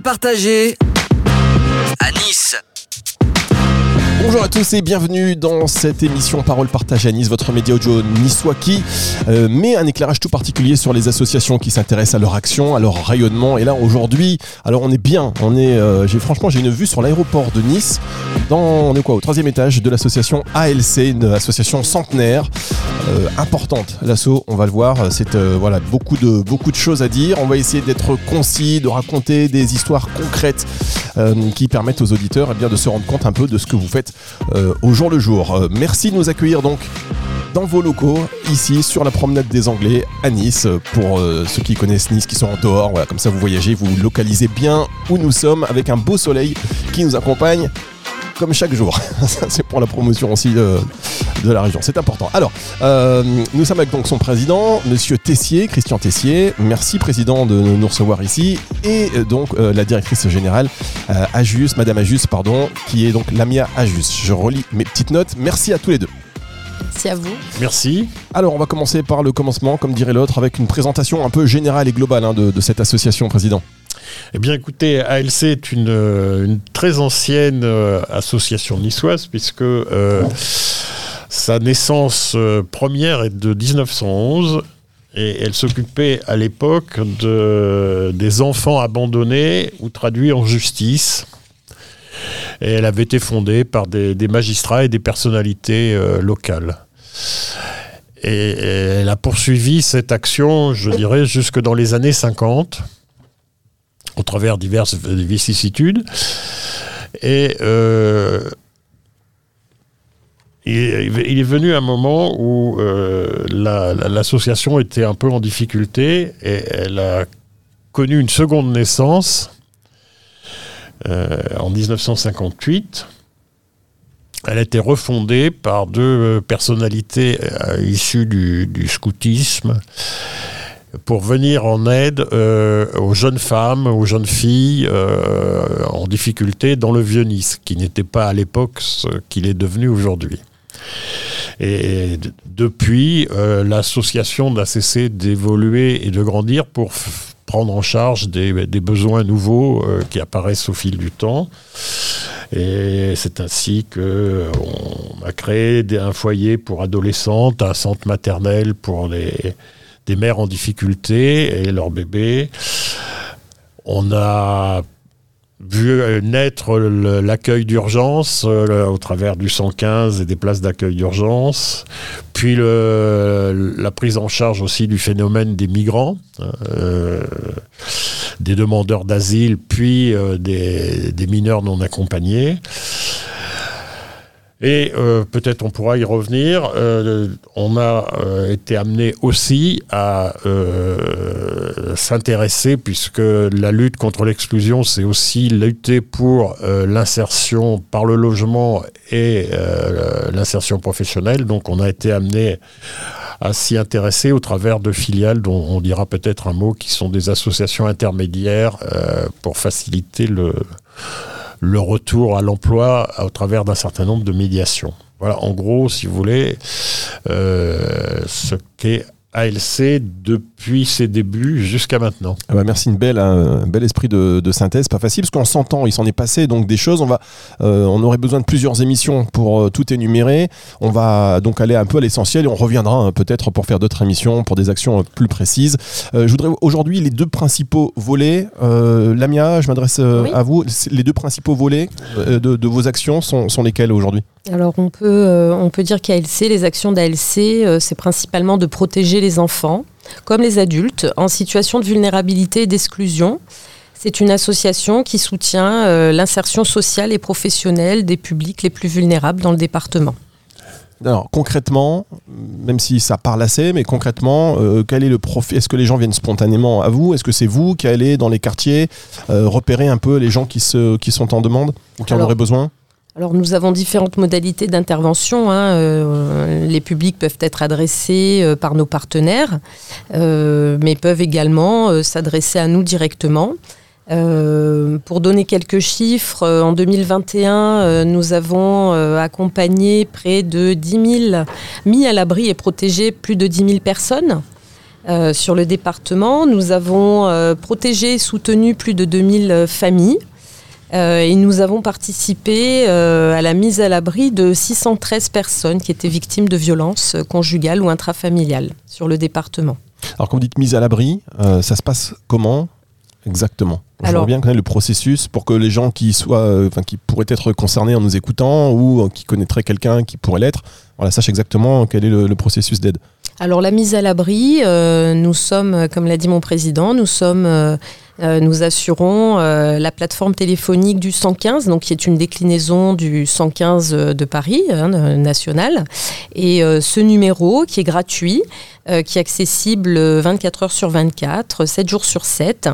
Parole à Nice. Bonjour à tous et bienvenue dans cette émission Parole Partage à Nice, votre média audio niçois qui euh, met un éclairage tout particulier sur les associations qui s'intéressent à leur action, à leur rayonnement. Et là aujourd'hui, alors on est bien, on est, euh, j'ai franchement j'ai une vue sur l'aéroport de Nice, dans on est quoi au troisième étage de l'association ALC, une association centenaire euh, importante. L'assaut, on va le voir, c'est voilà beaucoup de beaucoup de choses à dire. On va essayer d'être concis, de raconter des histoires concrètes qui permettent aux auditeurs eh bien de se rendre compte un peu de ce que vous faites euh, au jour le jour. Euh, merci de nous accueillir donc dans vos locaux, ici sur la promenade des Anglais à Nice. Pour euh, ceux qui connaissent Nice, qui sont en dehors, comme ça vous voyagez, vous localisez bien où nous sommes avec un beau soleil qui nous accompagne comme chaque jour. c'est pour la promotion aussi de la région. C'est important. Alors, euh, nous sommes avec donc son président, Monsieur Tessier, Christian Tessier. Merci président de nous recevoir ici. Et euh, donc euh, la directrice générale, Ajus, Madame Ajus, pardon, qui est donc Lamia Ajus. Je relis mes petites notes. Merci à tous les deux. Merci à vous. Merci. Alors, on va commencer par le commencement, comme dirait l'autre, avec une présentation un peu générale et globale hein, de, de cette association, président. Eh bien, écoutez, ALC est une, euh, très ancienne euh, association niçoise, puisque euh, sa naissance première est de 1911 et elle s'occupait à l'époque de, des enfants abandonnés ou traduits en justice. Et elle avait été fondée par des, magistrats et des personnalités locales. Et, elle a poursuivi cette action, je dirais, jusque dans les années 50 au travers diverses vicissitudes. Et euh, il, est venu un moment où euh, l'association était un peu en difficulté et elle a connu une seconde naissance euh, en 1958. Elle a été refondée par deux personnalités issues du, du scoutisme pour venir en aide euh, aux jeunes femmes, aux jeunes filles euh, en difficulté dans le Vieux-Nice, qui n'était pas à l'époque ce qu'il est devenu aujourd'hui. Et depuis, euh, l'association n'a cessé d'évoluer et de grandir pour prendre en charge des, besoins nouveaux qui apparaissent au fil du temps. Et c'est ainsi qu'on a créé un foyer pour adolescentes, un centre maternel pour les, des mères en difficulté et leurs bébés. On a vu naître l'accueil d'urgence euh, au travers du 115 et des places d'accueil d'urgence, puis la prise en charge aussi du phénomène des migrants, euh, des demandeurs d'asile, puis euh, des, mineurs non accompagnés. Et euh, peut-être on pourra y revenir. Euh, on a euh, été amené aussi à s'intéresser, puisque la lutte contre l'exclusion, c'est aussi lutter pour l'insertion par le logement et l'insertion professionnelle. Donc on a été amené à s'y intéresser au travers de filiales dont on dira peut-être un mot, qui sont des associations intermédiaires pour faciliter le le retour à l'emploi au travers d'un certain nombre de médiations. Voilà, en gros, si vous voulez, euh, ce qu'est ALC depuis ses débuts jusqu'à maintenant. Ah bah merci, une belle, un bel esprit de, synthèse, pas facile parce qu'on s'entend, il s'en est passé donc des choses. On va, euh, on aurait besoin de plusieurs émissions pour euh, tout énumérer. On va donc aller un peu à l'essentiel et on reviendra hein, peut-être pour faire d'autres émissions pour des actions euh, plus précises. je voudrais aujourd'hui les deux principaux volets. Lamia, je m'adresse à vous. Les deux principaux volets de, vos actions sont, sont lesquels aujourd'hui? Alors on peut, euh, on peut dire qu'ALC, les actions d'ALC, euh, c'est principalement de protéger les enfants, comme les adultes, en situation de vulnérabilité et d'exclusion. C'est une association qui soutient euh, l'insertion sociale et professionnelle des publics les plus vulnérables dans le département. Alors concrètement, même si ça parle assez, mais concrètement, quel est le profil Est-ce que les gens viennent spontanément à vous? Est-ce que c'est vous qui allez dans les quartiers repérer un peu les gens qui, se, qui sont en demande ou qui en auraient besoin? Alors nous avons différentes modalités d'intervention. Hein. Euh, les publics peuvent être adressés euh, par nos partenaires, euh, mais peuvent également s'adresser à nous directement. pour donner quelques chiffres, en 2021, nous avons accompagné près de 10 000, mis à l'abri et protégé plus de 10 000 personnes. Sur le département, nous avons protégé et soutenu plus de 2000 familles. Euh, et nous avons participé à la mise à l'abri de 613 personnes qui étaient victimes de violences conjugales ou intrafamiliales sur le département. Alors quand vous dites mise à l'abri, ça se passe comment exactement? J'aimerais bien connaître le processus pour que les gens qui soient, enfin, qui pourraient être concernés en nous écoutant ou qui connaîtraient quelqu'un qui pourrait l'être, voilà, sachent exactement quel est le processus d'aide. Alors la mise à l'abri, euh, nous sommes, comme l'a dit mon président, nous sommes, euh, euh, nous assurons la plateforme téléphonique du 115, donc qui est une déclinaison du 115 de Paris hein, national, et ce numéro qui est gratuit, qui est accessible 24 heures sur 24, 7 jours sur 7.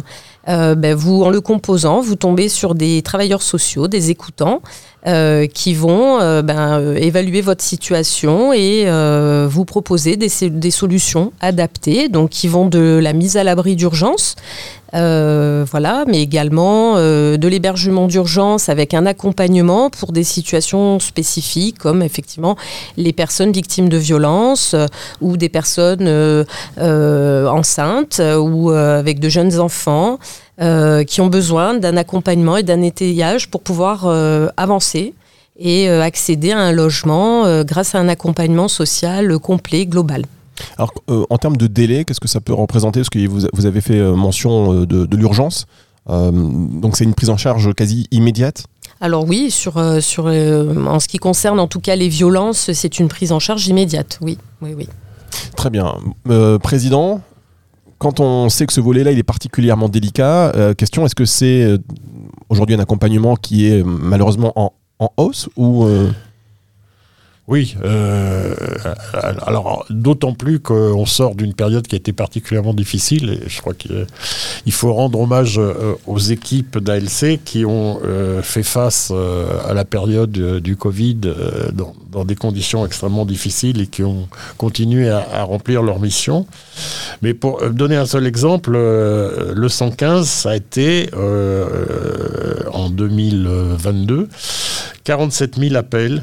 Ben, vous, en le composant, vous tombez sur des travailleurs sociaux, des écoutants, euh, qui vont euh, ben, euh, évaluer votre situation et vous proposer des, des, solutions adaptées, donc qui vont de la mise à l'abri d'urgence, voilà, mais également de l'hébergement d'urgence avec un accompagnement pour des situations spécifiques, comme effectivement les personnes victimes de violences ou des personnes enceintes ou avec de jeunes enfants. Euh, qui ont besoin d'un accompagnement et d'un étayage pour pouvoir euh, avancer et euh, accéder à un logement grâce à un accompagnement social complet, global. Alors, en termes de délai, qu'est-ce que ça peut représenter? Parce que vous, vous avez fait mention de, l'urgence. donc, c'est une prise en charge quasi immédiate? Alors oui, sur, sur, en ce qui concerne en tout cas les violences, c'est une prise en charge immédiate, oui. oui, oui. Très bien. président, quand on sait que ce volet-là, il est particulièrement délicat, euh, question, est-ce que c'est euh, aujourd'hui un accompagnement qui est malheureusement en, hausse ou euh, oui, euh, alors d'autant plus qu'on sort d'une période qui a été particulièrement difficile et je crois qu'il faut rendre hommage euh, aux équipes d'ALC qui ont euh, fait face à la période du Covid dans, des conditions extrêmement difficiles et qui ont continué à, remplir leur mission. Mais pour donner un seul exemple, le 115, ça a été en 2022 47 000 appels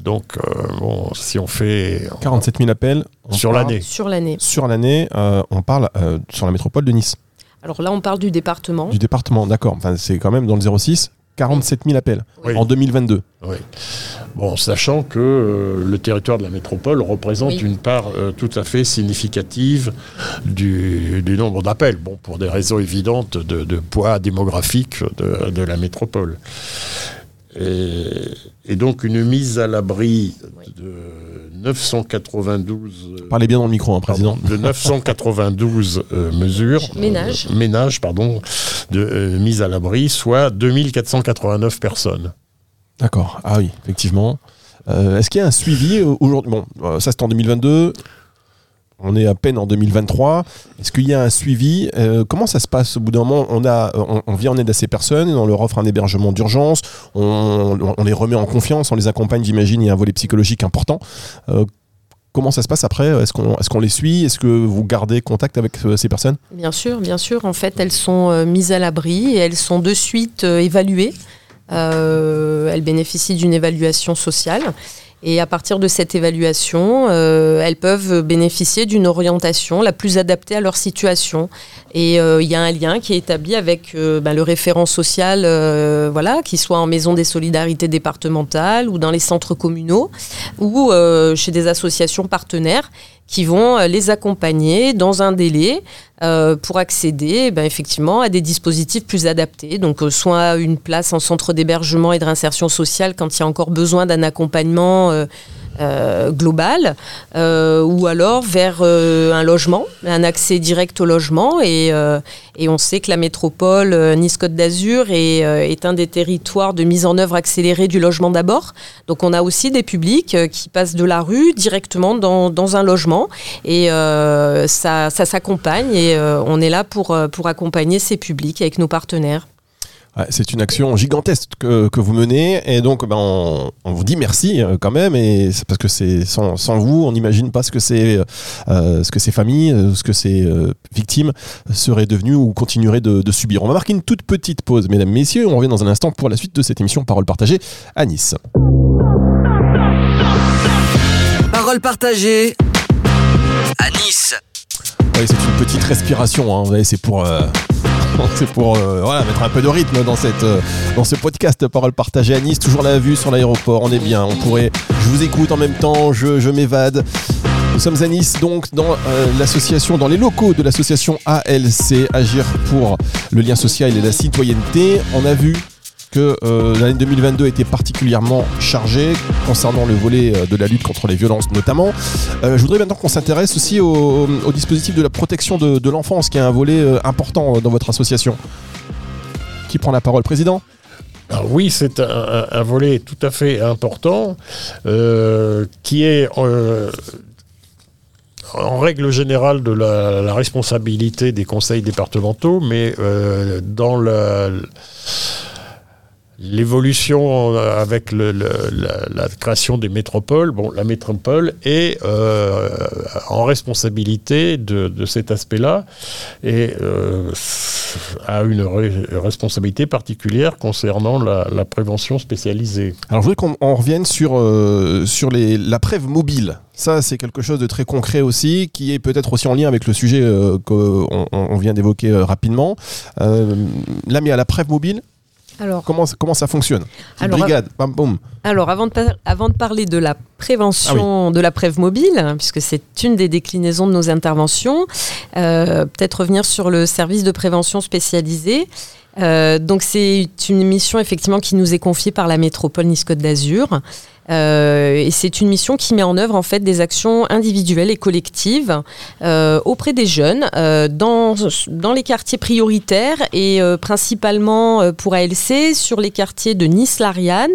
donc, euh, bon, si on fait. 47 000 appels. Sur l'année. Sur l'année. Sur l'année, euh, on parle euh, sur la métropole de Nice. Alors là, on parle du département. Du département, d'accord. Enfin, c'est quand même dans le 06, 47 000 appels en 2022. Oui. Bon, sachant que le territoire de la métropole représente une part tout à fait significative du, nombre d'appels. Bon, pour des raisons évidentes de, poids démographique de, de la métropole. Et, donc une mise à l'abri de 992. Parlez bien dans le micro, hein, président. de 992 euh, mesures. Ménages. Euh, ménages, pardon, de euh, mise à l'abri, soit 2489 personnes. D'accord. Ah oui, effectivement. Est-ce qu'il y a un suivi aujourd'hui? Bon, ça c'est en 2022 on est à peine en 2023. Est-ce qu'il y a un suivi? Euh, Comment ça se passe? Au bout d'un moment on, a, on, vient en aide à ces personnes, on leur offre un hébergement d'urgence, on, les remet en confiance, on les accompagne, j'imagine, il y a un volet psychologique important. Euh, comment ça se passe après? Est-ce qu'on est les suit? Est-ce que vous gardez contact avec euh, ces personnes? Bien sûr, bien sûr. En fait, elles sont mises à l'abri et elles sont de suite évaluées. elles bénéficient d'une évaluation sociale. Et à partir de cette évaluation, euh, elles peuvent bénéficier d'une orientation la plus adaptée à leur situation. Et euh, il y a un lien qui est établi avec euh, ben, le référent social, voilà, qui soit en maison des solidarités départementales ou dans les centres communaux ou chez des associations partenaires qui vont euh, les accompagner dans un délai euh, pour accéder ben, effectivement à des dispositifs plus adaptés. Donc euh, soit une place en centre d'hébergement et de réinsertion sociale quand il y a encore besoin d'un accompagnement euh, global euh, ou alors vers euh, un logement, un accès direct au logement. Et, et on sait que la métropole Nice-Côte d'Azur est, est, un des territoires de mise en œuvre accélérée du logement d'abord. Donc on a aussi des publics qui passent de la rue directement dans, dans un logement et ça, ça s'accompagne et on est là pour, pour accompagner ces publics avec nos partenaires c'est une action gigantesque que, que, vous menez et donc ben, on, vous dit merci euh, quand même et parce que c'est sans, sans, vous on n'imagine pas ce que c'est euh, ce que ces familles euh, ce que ces victimes seraient devenues ou continueraient de, de, subir on va marquer une toute petite pause mesdames messieurs on revient dans un instant pour la suite de cette émission Parole partagée à Nice Parole partagée à Nice. Oui, c'est une petite respiration. Hein. Vous voyez, c'est pour, euh, c'est pour euh, voilà, mettre un peu de rythme dans, cette, euh, dans ce podcast Parole partagée à Nice. Toujours la vue sur l'aéroport. On est bien. On pourrait. Je vous écoute en même temps. Je, je m'évade. Nous sommes à Nice, donc dans euh, l'association, dans les locaux de l'association ALC, Agir pour le lien social et la citoyenneté. On a vu que euh, l'année 2022 était particulièrement chargée concernant le volet euh, de la lutte contre les violences notamment. Euh, je voudrais maintenant qu'on s'intéresse aussi au, dispositif de la protection de, l'enfance, qui est un volet important dans votre association. Qui prend la parole, président? Alors oui, c'est un, volet tout à fait important qui est en règle générale de la, responsabilité des conseils départementaux, mais dans la- l'évolution euh, avec la, création des métropoles, bon, la métropole est euh, en responsabilité de, cet aspect-là et euh, a une re- responsabilité particulière concernant la, prévention spécialisée. Alors je voudrais qu'on on revienne sur, la preuve mobile. Ça, c'est quelque chose de très concret aussi, qui est peut-être aussi en lien avec le sujet qu'on on- on vient d'évoquer rapidement. Là, mais à la preuve mobile, Alors, comment, comment ça fonctionne? Alors, Brigade, bam, boum. Alors, avant de, par- avant de parler de la prévention de la preuve mobile, hein, puisque c'est une des déclinaisons de nos interventions, euh, peut-être revenir sur le service de prévention spécialisé. Euh, donc, c'est une mission effectivement qui nous est confiée par la métropole Nice-Côte d'Azur. Euh, et c'est une mission qui met en œuvre en fait des actions individuelles et collectives euh, auprès des jeunes euh, dans, dans les quartiers prioritaires et principalement pour ALC sur les quartiers de Nice-Lariane,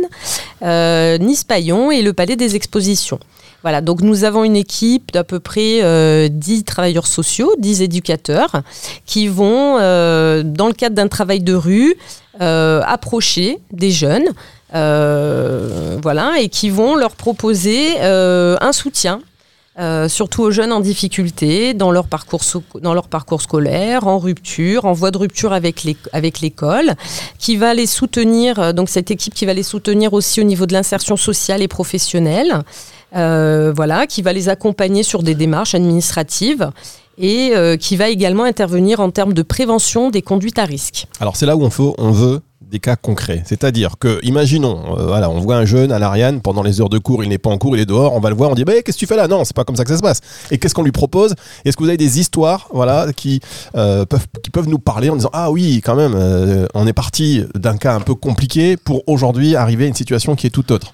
euh, Nice-Paillon et le Palais des Expositions. Voilà, donc nous avons une équipe d'à peu près euh, 10 travailleurs sociaux, 10 éducateurs, qui vont, euh, dans le cadre d'un travail de rue, euh, approcher des jeunes, euh, voilà, et qui vont leur proposer euh, un soutien. Euh, surtout aux jeunes en difficulté dans leur parcours dans leur parcours scolaire, en rupture, en voie de rupture avec l'école, qui va les soutenir. euh, Donc cette équipe qui va les soutenir aussi au niveau de l'insertion sociale et professionnelle. Euh, voilà, qui va les accompagner sur des démarches administratives et qui va également intervenir en termes de prévention des conduites à risque. Alors c'est là où on veut, on veut des cas concrets. C'est-à-dire que, imaginons, euh, voilà, on voit un jeune à l'Ariane, pendant les heures de cours, il n'est pas en cours, il est dehors, on va le voir, on dit, bah, qu'est-ce que tu fais là? Non, c'est pas comme ça que ça se passe. Et qu'est-ce qu'on lui propose? Est-ce que vous avez des histoires, voilà, qui, euh, peuvent, nous parler en disant, ah oui, quand même, euh, on est parti d'un cas un peu compliqué pour aujourd'hui arriver à une situation qui est tout autre?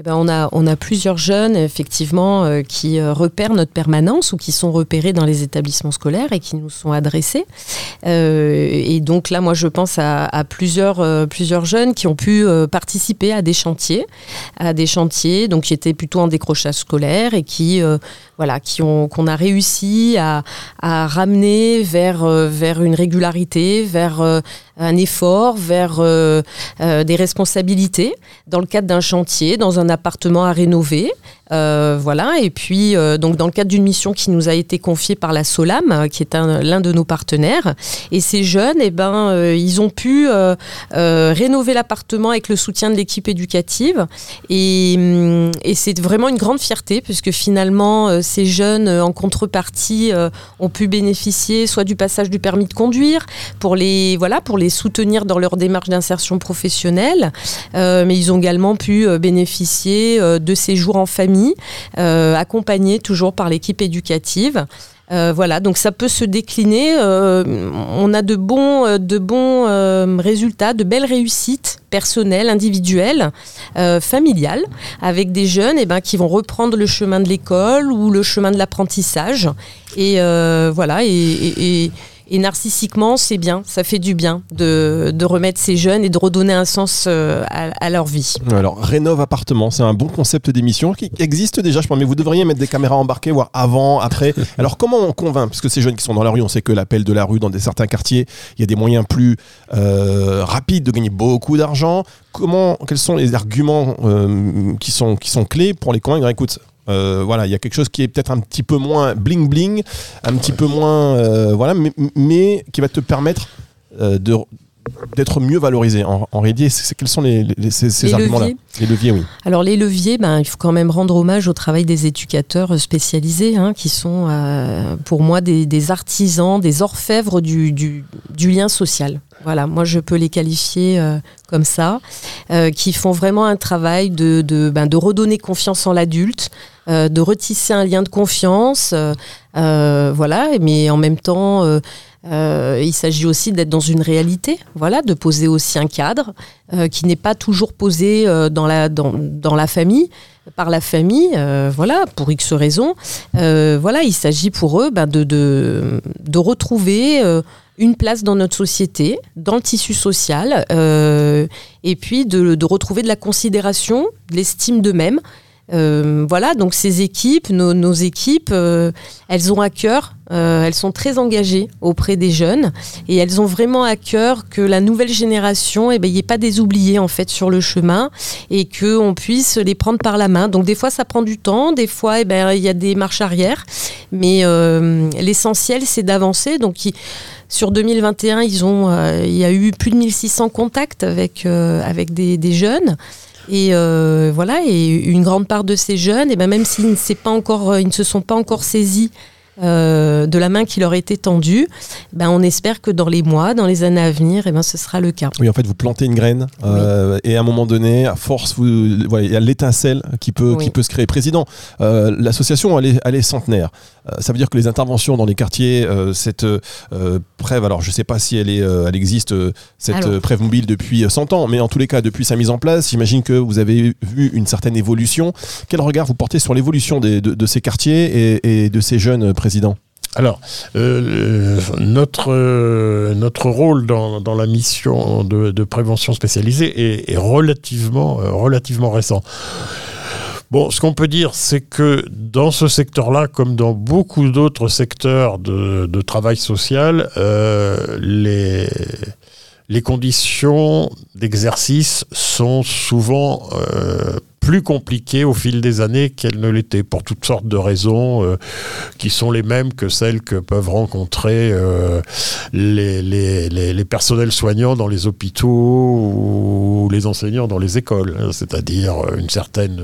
Eh ben, on, a, on a plusieurs jeunes, effectivement, euh, qui euh, repèrent notre permanence ou qui sont repérés dans les établissements scolaires et qui nous sont adressés. Euh, et donc là, moi, je pense à, plusieurs, plusieurs jeunes qui ont pu participer à des chantiers, à des chantiers donc qui étaient plutôt en décrochage scolaire et qui, voilà, qui ont, qu'on a réussi à, ramener vers, vers une régularité, vers un effort, vers des responsabilités dans le cadre d'un chantier, un appartement à rénover. Euh, voilà, et puis euh, donc dans le cadre d'une mission qui nous a été confiée par la Solam, euh, qui est un- l'un de nos partenaires, et ces jeunes, eh ben, ils ont pu rénover l'appartement avec le soutien de l'équipe éducative, et, hum, c'est vraiment une grande fierté puisque finalement ces jeunes, en contrepartie, ont pu bénéficier soit du passage du permis de conduire pour les pour les soutenir dans leur démarche d'insertion professionnelle, mais ils ont également pu bénéficier de séjours en famille, euh, accompagnés toujours par l'équipe éducative. Euh, voilà, donc ça peut se décliner. euh, on a de bons, de bons résultats, de belles réussites personnelles, individuelles, familiales, avec des jeunes eh ben, qui vont reprendre le chemin de l'école ou le chemin de l'apprentissage. Et voilà, et- et narcissiquement, c'est bien, ça fait du bien de, de remettre ces jeunes et de redonner un sens euh, à, à leur vie. Alors, rénove appartement, c'est un bon concept d'émission qui existe déjà, je pense, mais vous devriez mettre des caméras embarquées, voir avant, après. Alors, comment on convainc? Parce que ces jeunes qui sont dans la rue, on sait que l'appel de la rue, dans des, certains quartiers, il y a des moyens plus euh, rapides de gagner beaucoup d'argent. Comment, quels sont les arguments euh, qui, sont, qui sont clés pour les convaincre? Écoute, euh, voilà, il y a quelque chose qui est peut-être un petit peu moins bling bling, un petit peu moins, euh, voilà, mais, qui va te permettre euh, de d'être mieux valorisés en, en réalité c'est- Quels sont les, les- ces, arguments-là leviers. Les leviers, oui. Alors les leviers, ben, il faut quand même rendre hommage au travail des éducateurs spécialisés, hein, qui sont euh, pour moi des, des artisans, des orfèvres du, du- du lien social. Voilà, moi je peux les qualifier euh, comme ça, euh, qui font vraiment un travail de, de, ben, de redonner confiance en l'adulte, de retisser un lien de confiance, voilà, mais en même temps, euh, il s'agit aussi d'être dans une réalité, voilà, de poser aussi un cadre euh, qui n'est pas toujours posé euh, dans, la, dans, dans la famille, par la famille, voilà, pour X raisons. Voilà, il s'agit pour eux ben, de, de, de retrouver une place dans notre société, dans le tissu social, et puis de, de retrouver de la considération, de l'estime d'eux-mêmes. Euh, voilà, donc ces équipes, nos, nos équipes, euh, elles ont à cœur, euh, elles sont très engagées auprès des jeunes et elles ont vraiment à cœur que la nouvelle génération, eh ben, il n'y ait pas des oubliés en fait sur le chemin et qu'on puisse les prendre par la main. Donc des fois ça prend du temps, des fois eh ben, il y a des marches arrière, mais l'essentiel c'est d'avancer. Donc sur 2021, ils ont, il y a eu plus de 1600 contacts avec, avec des, des jeunes. Et euh, voilà, et une grande part de ces jeunes, et ben même s'ils ne, ils ne se sont pas encore saisis euh, de la main qui leur était tendue, ben on espère que dans les mois, dans les années à venir, et ben ce sera le cas. Oui, en fait, vous plantez une graine euh, et à un moment donné, à force, vous, voilà, il y a l'étincelle qui peut, Oui. qui peut se créer. Président, euh, l'association, elle est, elle est centenaire. Ça veut dire que les interventions dans les quartiers, cette Prève, alors je ne sais pas si elle, est, elle existe, cette Alors. Prève mobile depuis euh, 100 ans, mais en tous les cas, depuis sa mise en place, j'imagine que vous avez vu une certaine évolution. Quel regard vous portez sur l'évolution de, de ces quartiers et, et de ces jeunes euh, Alors, euh, notre, notre rôle dans, dans la mission de, de prévention spécialisée est, relativement, euh, relativement récent. Bon, ce qu'on peut dire, c'est que dans ce secteur-là, comme dans beaucoup d'autres secteurs de, de travail social, euh, les, les conditions d'exercice sont souvent plus compliquées au fil des années qu'elles ne l'étaient, pour toutes sortes de raisons euh, qui sont les mêmes que celles que peuvent rencontrer euh, les, personnels soignants dans les hôpitaux ou les enseignants dans les écoles, hein, c'est-à-dire euh, une certaine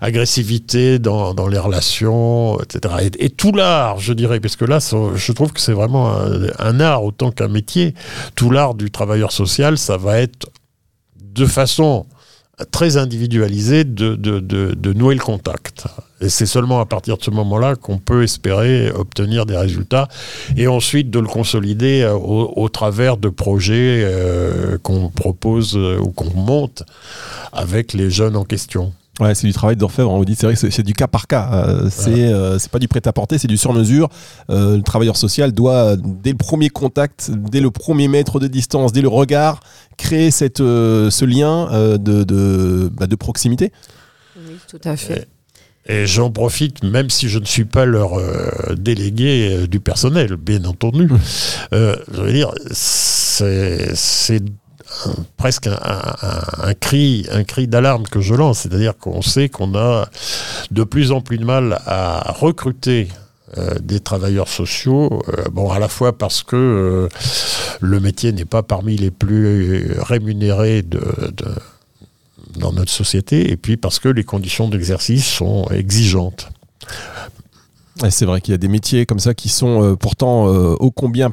agressivité dans, les relations, etc. Et, tout l'art, je dirais, parce que là, je trouve que c'est vraiment un art autant qu'un métier. Tout l'art du travailleur social, ça va être de façon très individualisée de, de, de, nouer le contact. Et c'est seulement à partir de ce moment-là qu'on peut espérer obtenir des résultats et ensuite de le consolider euh, au, au travers de projets euh, qu'on propose euh, ou qu'on monte avec les jeunes en question. Ouais, c'est du travail d'orfèvre. On vous dit, c'est vrai que c'est- du cas par cas. Euh, c'est euh, c'est pas du prêt-à-porter, c'est du sur-mesure. Euh, le travailleur social doit, euh, dès le premier contact, dès le premier mètre de distance, dès le regard, créer cette, euh, ce lien euh, de, de, bah, de proximité. Oui, tout à fait. Et j'en profite, même si je ne suis pas leur euh, délégué euh, du personnel, bien entendu. Euh, je veux dire, c'est presque un, cri, un cri d'alarme que je lance. C'est-à-dire qu'on sait qu'on a de plus en plus de mal à recruter euh, des travailleurs sociaux, euh, bon, à la fois parce que euh, le métier n'est pas parmi les plus rémunérés de, dans notre société, et puis parce que les conditions d'exercice sont exigeantes. C'est vrai qu'il y a des métiers comme ça qui sont pourtant ô combien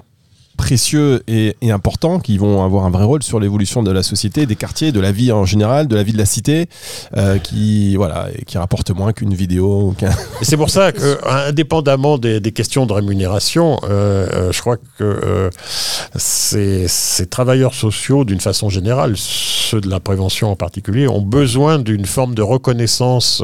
précieux et, et importants, qui vont avoir un vrai rôle sur l'évolution de la société, des quartiers, de la vie en général, de la vie de la cité, euh, qui voilà, qui rapportent moins qu'une vidéo. Et c'est pour ça que, indépendamment des, des questions de rémunération, euh, euh, je crois que euh, ces, ces travailleurs sociaux, d'une façon générale, ceux de la prévention en particulier, ont besoin d'une forme de reconnaissance.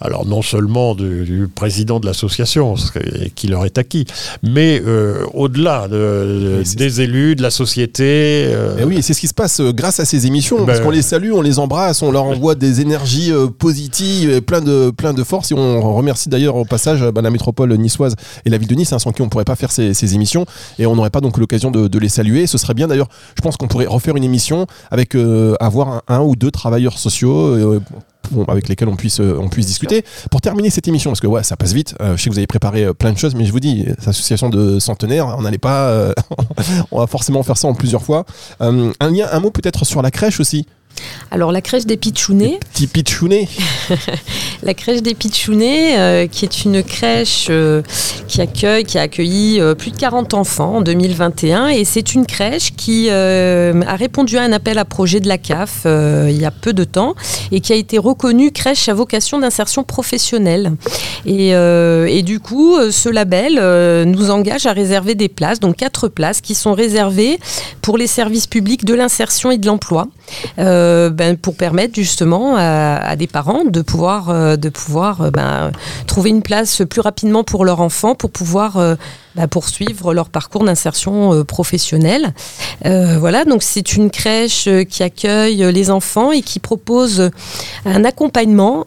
Alors non seulement du, du président de l'association, ce qui- leur est acquis, mais euh, au-delà de- des élus, de la société. euh, Et oui, c'est ce qui se passe euh, grâce à ces émissions, parce Ben- qu'on les salue, on les embrasse, on leur envoie des énergies euh, positives, et plein de, plein de force. Et on remercie d'ailleurs au passage bah, la métropole niçoise et la ville de Nice, hein, sans qui on ne pourrait pas faire ces, ces émissions. Et on n'aurait pas donc l'occasion de, de les saluer. Ce serait bien d'ailleurs, je pense qu'on pourrait refaire une émission avec euh, avoir un, un ou deux travailleurs sociaux. Euh, avec lesquels on puisse, on puisse discuter. Pour terminer cette émission, parce que ouais, ça passe vite, je sais que vous avez préparé plein de choses, mais je vous dis, cette association de centenaires, on n'allait pas, on va forcément faire ça en plusieurs fois. un lien, un mot peut-être sur la crèche aussi. Alors la crèche des Pichounets. Petit la crèche des Pichounets, euh, qui est une crèche euh, qui accueille, qui a accueilli euh, plus de 40 enfants en 2021, et c'est une crèche qui a répondu à un appel à projet de la CAF il y a peu de temps et qui a été reconnue crèche à vocation d'insertion professionnelle. Et, et, du coup, ce label nous engage à réserver des places, donc quatre places qui sont réservées pour les services publics de l'insertion et de l'emploi. Euh, ben, pour permettre justement à, des parents de pouvoir, euh, de pouvoir euh, ben, trouver une place plus rapidement pour leur enfant, pour pouvoir ben, poursuivre leur parcours d'insertion professionnelle. voilà, donc c'est une crèche qui accueille les enfants et qui propose un accompagnement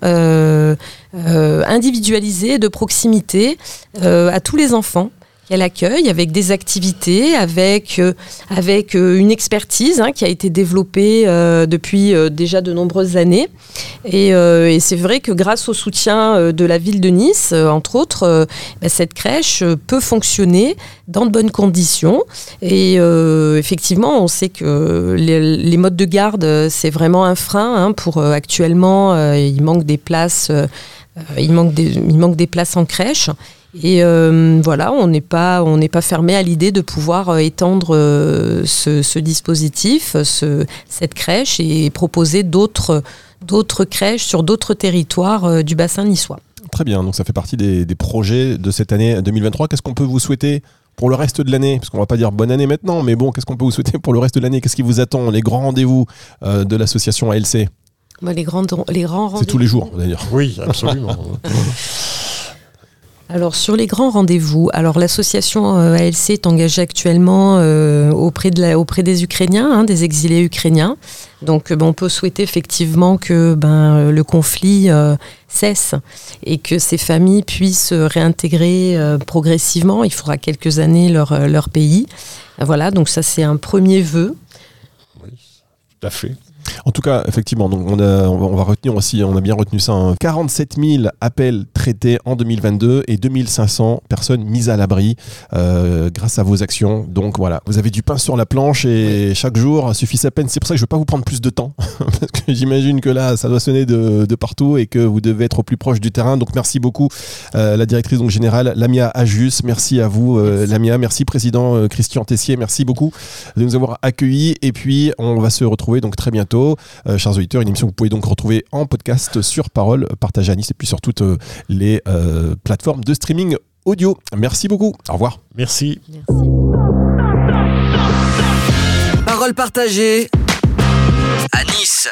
individualisé de proximité à tous les enfants elle accueille avec des activités, avec, euh, avec euh, une expertise hein, qui a été développée euh, depuis déjà de nombreuses années. Et, c'est vrai que grâce au soutien de la ville de Nice, entre autres, bah, cette crèche peut fonctionner dans de bonnes conditions. Et effectivement, on sait que les, modes de garde, c'est vraiment un frein hein, pour actuellement, il manque des places. il, manque il manque des places en crèche. Et euh, voilà, on n'est pas, on n'est pas fermé à l'idée de pouvoir euh, étendre euh, ce, dispositif, cette crèche, et proposer d'autres, d'autres crèches sur d'autres territoires du bassin niçois. Très bien, donc ça fait partie des, projets de cette année 2023. Qu'est-ce qu'on peut vous souhaiter pour le reste de l'année? Parce qu'on va pas dire bonne année maintenant, mais bon, qu'est-ce qu'on peut vous souhaiter pour le reste de l'année? Qu'est-ce qui vous attend? Les grands rendez-vous de l'association ALC bah, les, grands, les grands rendez-vous. C'est tous les jours, d'ailleurs. Oui, absolument. Alors sur les grands rendez-vous, alors l'association euh, ALC est engagée actuellement euh, auprès, auprès des Ukrainiens, hein, des exilés ukrainiens. Donc on peut souhaiter effectivement que ben, le conflit euh, cesse et que ces familles puissent réintégrer progressivement. Il faudra quelques années leur, leur pays. Voilà, donc ça c'est un premier vœu. Oui, tout à fait. En tout cas, effectivement, donc on, on, va retenir aussi, on a bien retenu ça, 47 hein. 000 appels traités en 2022 et 2500 personnes mises à l'abri euh, grâce à vos actions. Donc voilà, vous avez du pain sur la planche et chaque jour suffit sa peine. C'est pour ça que je ne vais pas vous prendre plus de temps parce que j'imagine que là, ça doit sonner de, partout et que vous devez être au plus proche du terrain. Donc merci beaucoup, euh, la directrice donc, générale Lamia Ajus. Merci à vous, euh, Lamia. Merci, président Christian Tessier. Merci beaucoup de nous avoir accueillis. Et puis, on va se retrouver donc très bientôt chers auditeurs, une émission que vous pouvez donc retrouver en podcast sur Parole, Partage à Nice et puis sur toutes euh, les euh, plateformes de streaming audio. Merci beaucoup. Au revoir. Merci. Parole partagée à Nice.